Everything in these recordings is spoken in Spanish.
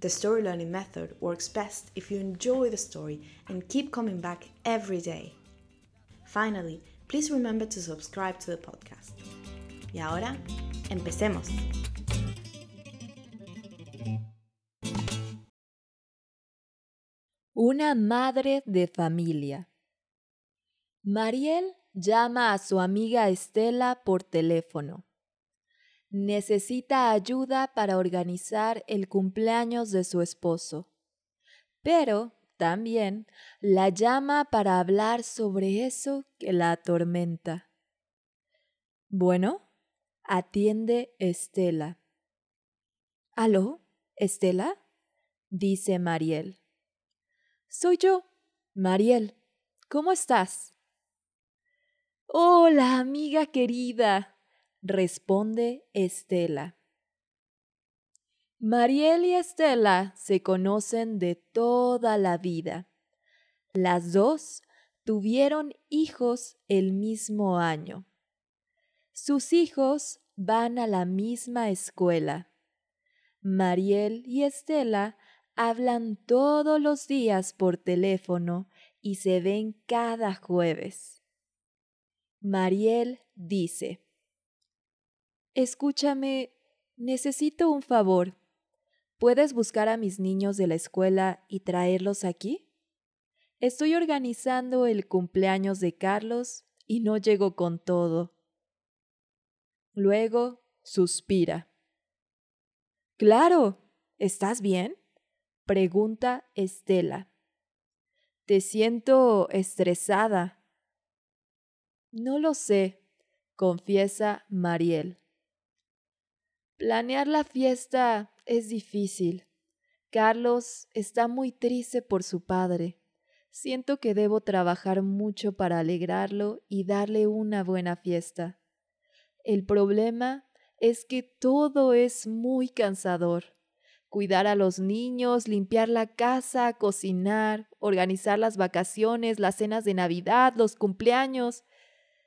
the story learning method works best if you enjoy the story and keep coming back every day. Finally, please remember to subscribe to the podcast. Y ahora, empecemos. Una madre de familia. Mariel llama a su amiga Estela por teléfono necesita ayuda para organizar el cumpleaños de su esposo. Pero también la llama para hablar sobre eso que la atormenta. Bueno, atiende Estela. ¿Aló, Estela? dice Mariel. Soy yo, Mariel. ¿Cómo estás? Hola, amiga querida, responde Estela. Mariel y Estela se conocen de toda la vida. Las dos tuvieron hijos el mismo año. Sus hijos van a la misma escuela. Mariel y Estela hablan todos los días por teléfono y se ven cada jueves. Mariel dice, Escúchame, necesito un favor. ¿Puedes buscar a mis niños de la escuela y traerlos aquí? Estoy organizando el cumpleaños de Carlos y no llego con todo. Luego suspira. Claro. ¿Estás bien? pregunta Estela. Te siento estresada. No lo sé, confiesa Mariel. Planear la fiesta es difícil. Carlos está muy triste por su padre. Siento que debo trabajar mucho para alegrarlo y darle una buena fiesta. El problema es que todo es muy cansador. Cuidar a los niños, limpiar la casa, cocinar, organizar las vacaciones, las cenas de Navidad, los cumpleaños.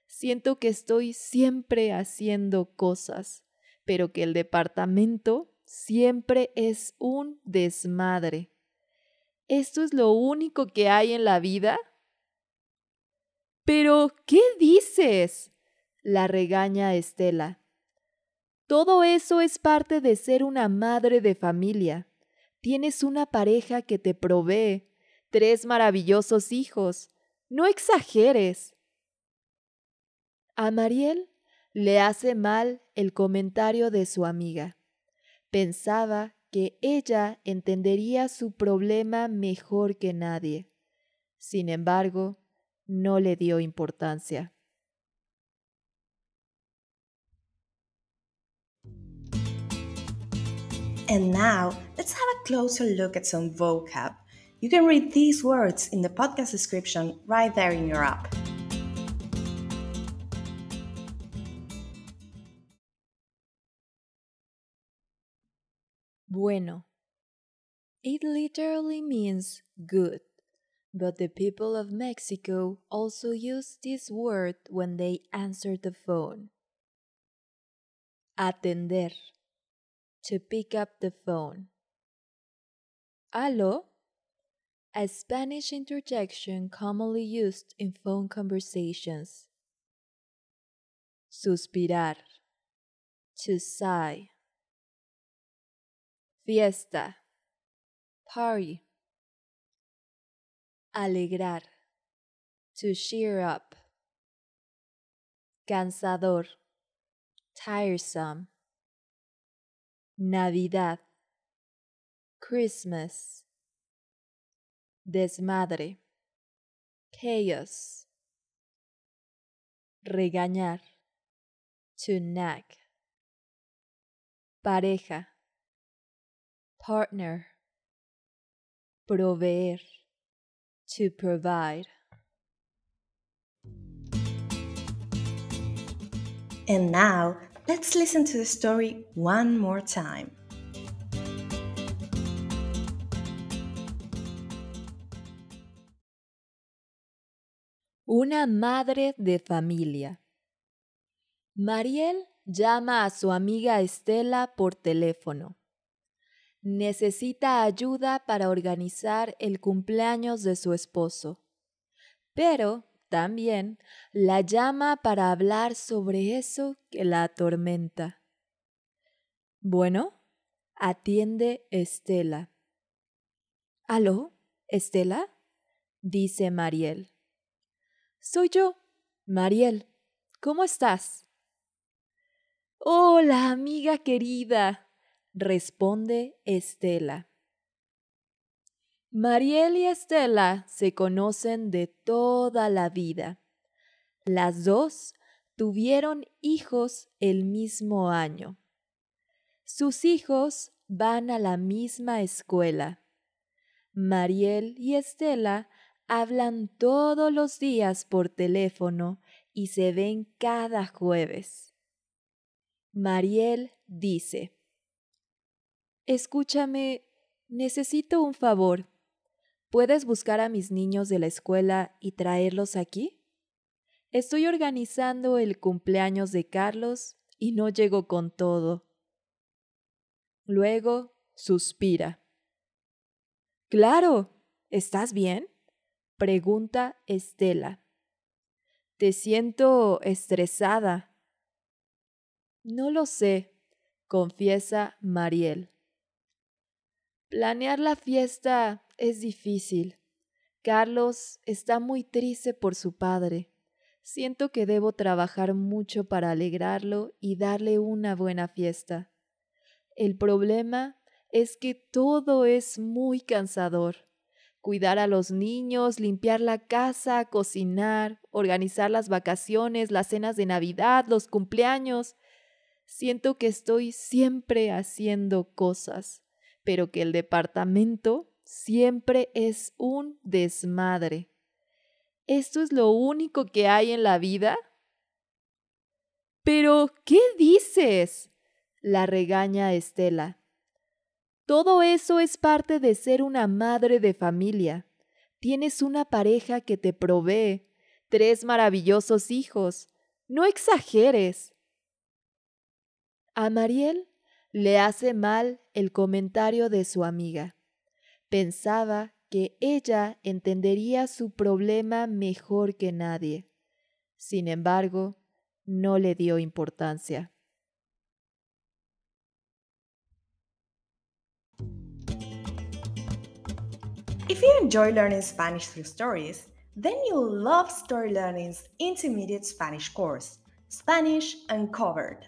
Siento que estoy siempre haciendo cosas pero que el departamento siempre es un desmadre. ¿Esto es lo único que hay en la vida? Pero, ¿qué dices? la regaña Estela. Todo eso es parte de ser una madre de familia. Tienes una pareja que te provee, tres maravillosos hijos. No exageres. A Mariel le hace mal el comentario de su amiga. Pensaba que ella entendería su problema mejor que nadie. Sin embargo, no le dio importancia. And now, let's have a closer look at some vocab. You can read these words in the podcast description right there in your app. Bueno. It literally means good, but the people of Mexico also use this word when they answer the phone. Atender. To pick up the phone. Aló. A Spanish interjection commonly used in phone conversations. Suspirar. To sigh. Fiesta. Party. Alegrar. To cheer up. Cansador. Tiresome. Navidad. Christmas. Desmadre. Chaos. Regañar. To nag. Pareja. Partner. Proveer. To provide. And now, let's listen to the story one more time. Una madre de familia. Mariel llama a su amiga Estela por teléfono. Necesita ayuda para organizar el cumpleaños de su esposo, pero también la llama para hablar sobre eso que la atormenta. Bueno, atiende Estela. ¿Aló, Estela? dice Mariel. Soy yo, Mariel. ¿Cómo estás? Hola, amiga querida, responde Estela. Mariel y Estela se conocen de toda la vida. Las dos tuvieron hijos el mismo año. Sus hijos van a la misma escuela. Mariel y Estela hablan todos los días por teléfono y se ven cada jueves. Mariel dice, Escúchame, necesito un favor. ¿Puedes buscar a mis niños de la escuela y traerlos aquí? Estoy organizando el cumpleaños de Carlos y no llego con todo. Luego suspira. Claro, ¿estás bien? Pregunta Estela. Te siento estresada. No lo sé, confiesa Mariel. Planear la fiesta es difícil. Carlos está muy triste por su padre. Siento que debo trabajar mucho para alegrarlo y darle una buena fiesta. El problema es que todo es muy cansador cuidar a los niños, limpiar la casa, cocinar, organizar las vacaciones, las cenas de Navidad, los cumpleaños. Siento que estoy siempre haciendo cosas, pero que el departamento siempre es un desmadre. ¿Esto es lo único que hay en la vida? Pero, ¿qué dices? la regaña Estela. Todo eso es parte de ser una madre de familia. Tienes una pareja que te provee, tres maravillosos hijos. No exageres. A Mariel le hace mal el comentario de su amiga. Pensaba que ella entendería su problema mejor que nadie. Sin embargo, no le dio importancia. If you enjoy learning Spanish through stories, then you'll love Story Learning's intermediate Spanish course, Spanish Uncovered.